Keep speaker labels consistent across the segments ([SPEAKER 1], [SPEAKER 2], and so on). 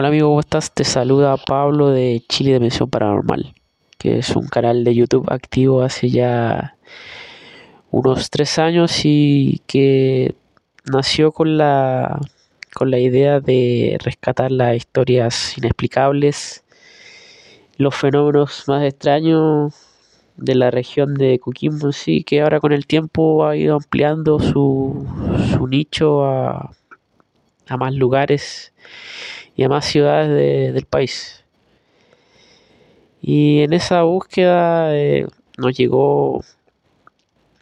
[SPEAKER 1] Hola amigo, ¿cómo estás? Te saluda Pablo de Chile Dimensión Paranormal, que es un canal de YouTube activo hace ya unos tres años y que nació con la, con la idea de rescatar las historias inexplicables, los fenómenos más extraños de la región de Coquimbo, sí, que ahora con el tiempo ha ido ampliando su, su nicho a, a más lugares y a más ciudades del país. Y en esa búsqueda eh, nos llegó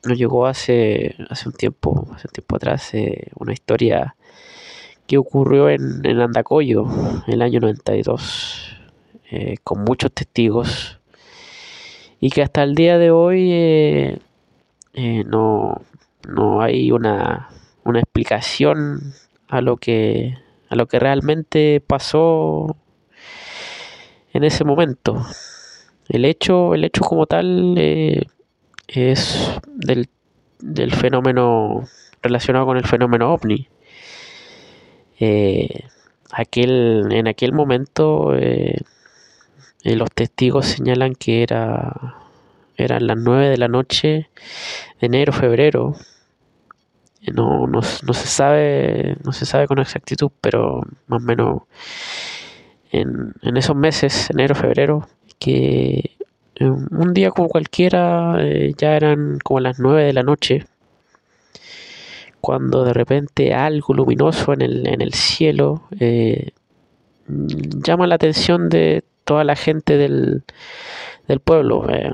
[SPEAKER 1] nos llegó hace, hace un tiempo, hace un tiempo atrás, eh, una historia que ocurrió en, en Andacoyo en el año 92, eh, con muchos testigos, y que hasta el día de hoy eh, no, no hay una, una explicación a lo que a lo que realmente pasó en ese momento. El hecho, el hecho como tal eh, es del, del, fenómeno relacionado con el fenómeno ovni. Eh, aquel, en aquel momento eh, los testigos señalan que era eran las 9 de la noche de enero, febrero no, no, no, se sabe no se sabe con exactitud pero más o menos en, en esos meses enero febrero que un día como cualquiera eh, ya eran como las 9 de la noche cuando de repente algo luminoso en el, en el cielo eh, llama la atención de toda la gente del, del pueblo eh,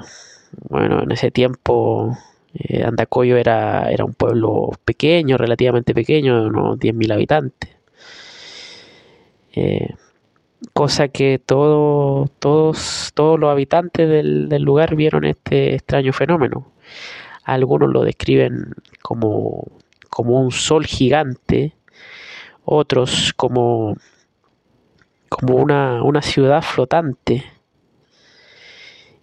[SPEAKER 1] bueno en ese tiempo eh, Andacoyo era, era un pueblo pequeño, relativamente pequeño, de unos 10.000 habitantes. Eh, cosa que todo, todos, todos los habitantes del, del, lugar vieron este extraño fenómeno. Algunos lo describen como, como un sol gigante, otros como, como una, una ciudad flotante.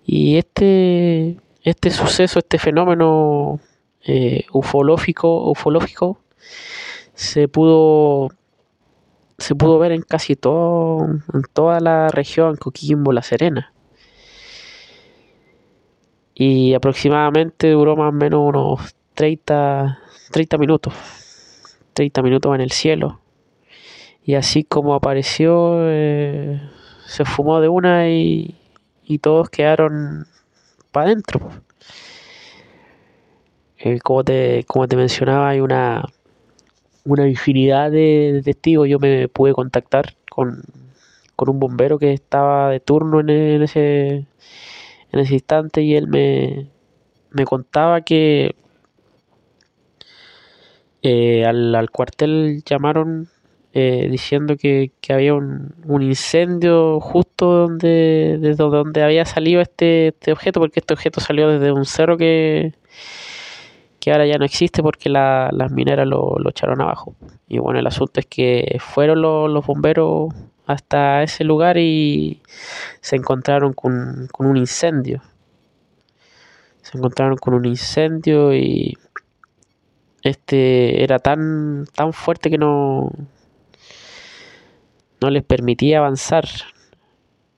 [SPEAKER 1] Y este, este suceso, este fenómeno eh, ufológico, ufológico se pudo se pudo ver en casi todo toda la región Coquimbo, La Serena. Y aproximadamente duró más o menos unos 30 30 minutos. 30 minutos en el cielo. Y así como apareció eh, se fumó de una y, y todos quedaron para adentro. Eh, como, te, como te mencionaba, hay una, una infinidad de, testigos. Yo me pude contactar con, con un bombero que estaba de turno en, en, ese, en ese instante y él me, me contaba que eh, al, al, cuartel llamaron eh, diciendo que, que había un, un, incendio justo donde desde donde había salido este, este, objeto porque este objeto salió desde un cerro que que ahora ya no existe porque la, las mineras lo, lo, echaron abajo. Y bueno el asunto es que fueron los bomberos hasta ese lugar y se encontraron con, con un incendio. Se encontraron con un incendio y este era tan tan fuerte que no no les permitía avanzar,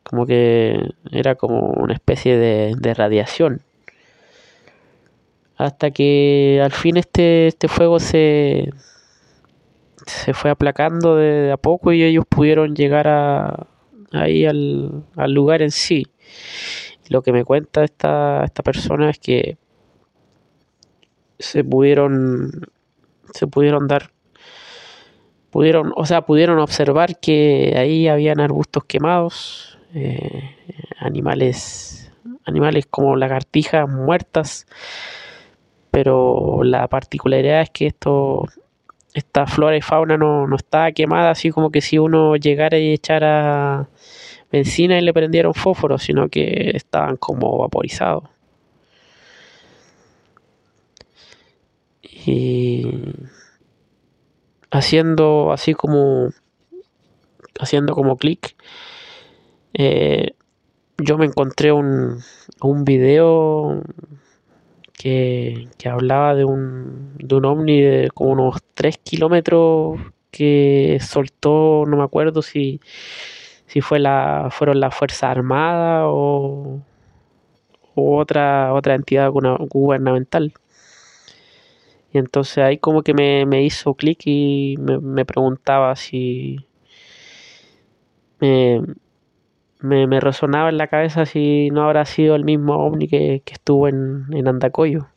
[SPEAKER 1] como que era como una especie de, de radiación. Hasta que al fin este, este fuego se, se fue aplacando de, a poco y ellos pudieron llegar a, ahí al, al lugar en sí. Lo que me cuenta esta, esta persona es que se pudieron se pudieron dar pudieron, o sea, pudieron observar que ahí habían arbustos quemados, eh, animales, animales como lagartijas muertas, pero la particularidad es que esto, esta flora y fauna no, no estaba quemada así como que si uno llegara y echara benzina y le prendiera un fósforo, sino que estaban como vaporizados. Y haciendo así como haciendo como clic eh, yo me encontré un, un video que, que hablaba de un, de un ovni de como unos 3 kilómetros que soltó, no me acuerdo si, si fue la, fueron las Fuerzas Armadas o, otra, otra entidad gubernamental. Y entonces ahí como que me, hizo clic y me, preguntaba si me, me, resonaba en la cabeza si no habrá sido el mismo ovni que, estuvo en, en.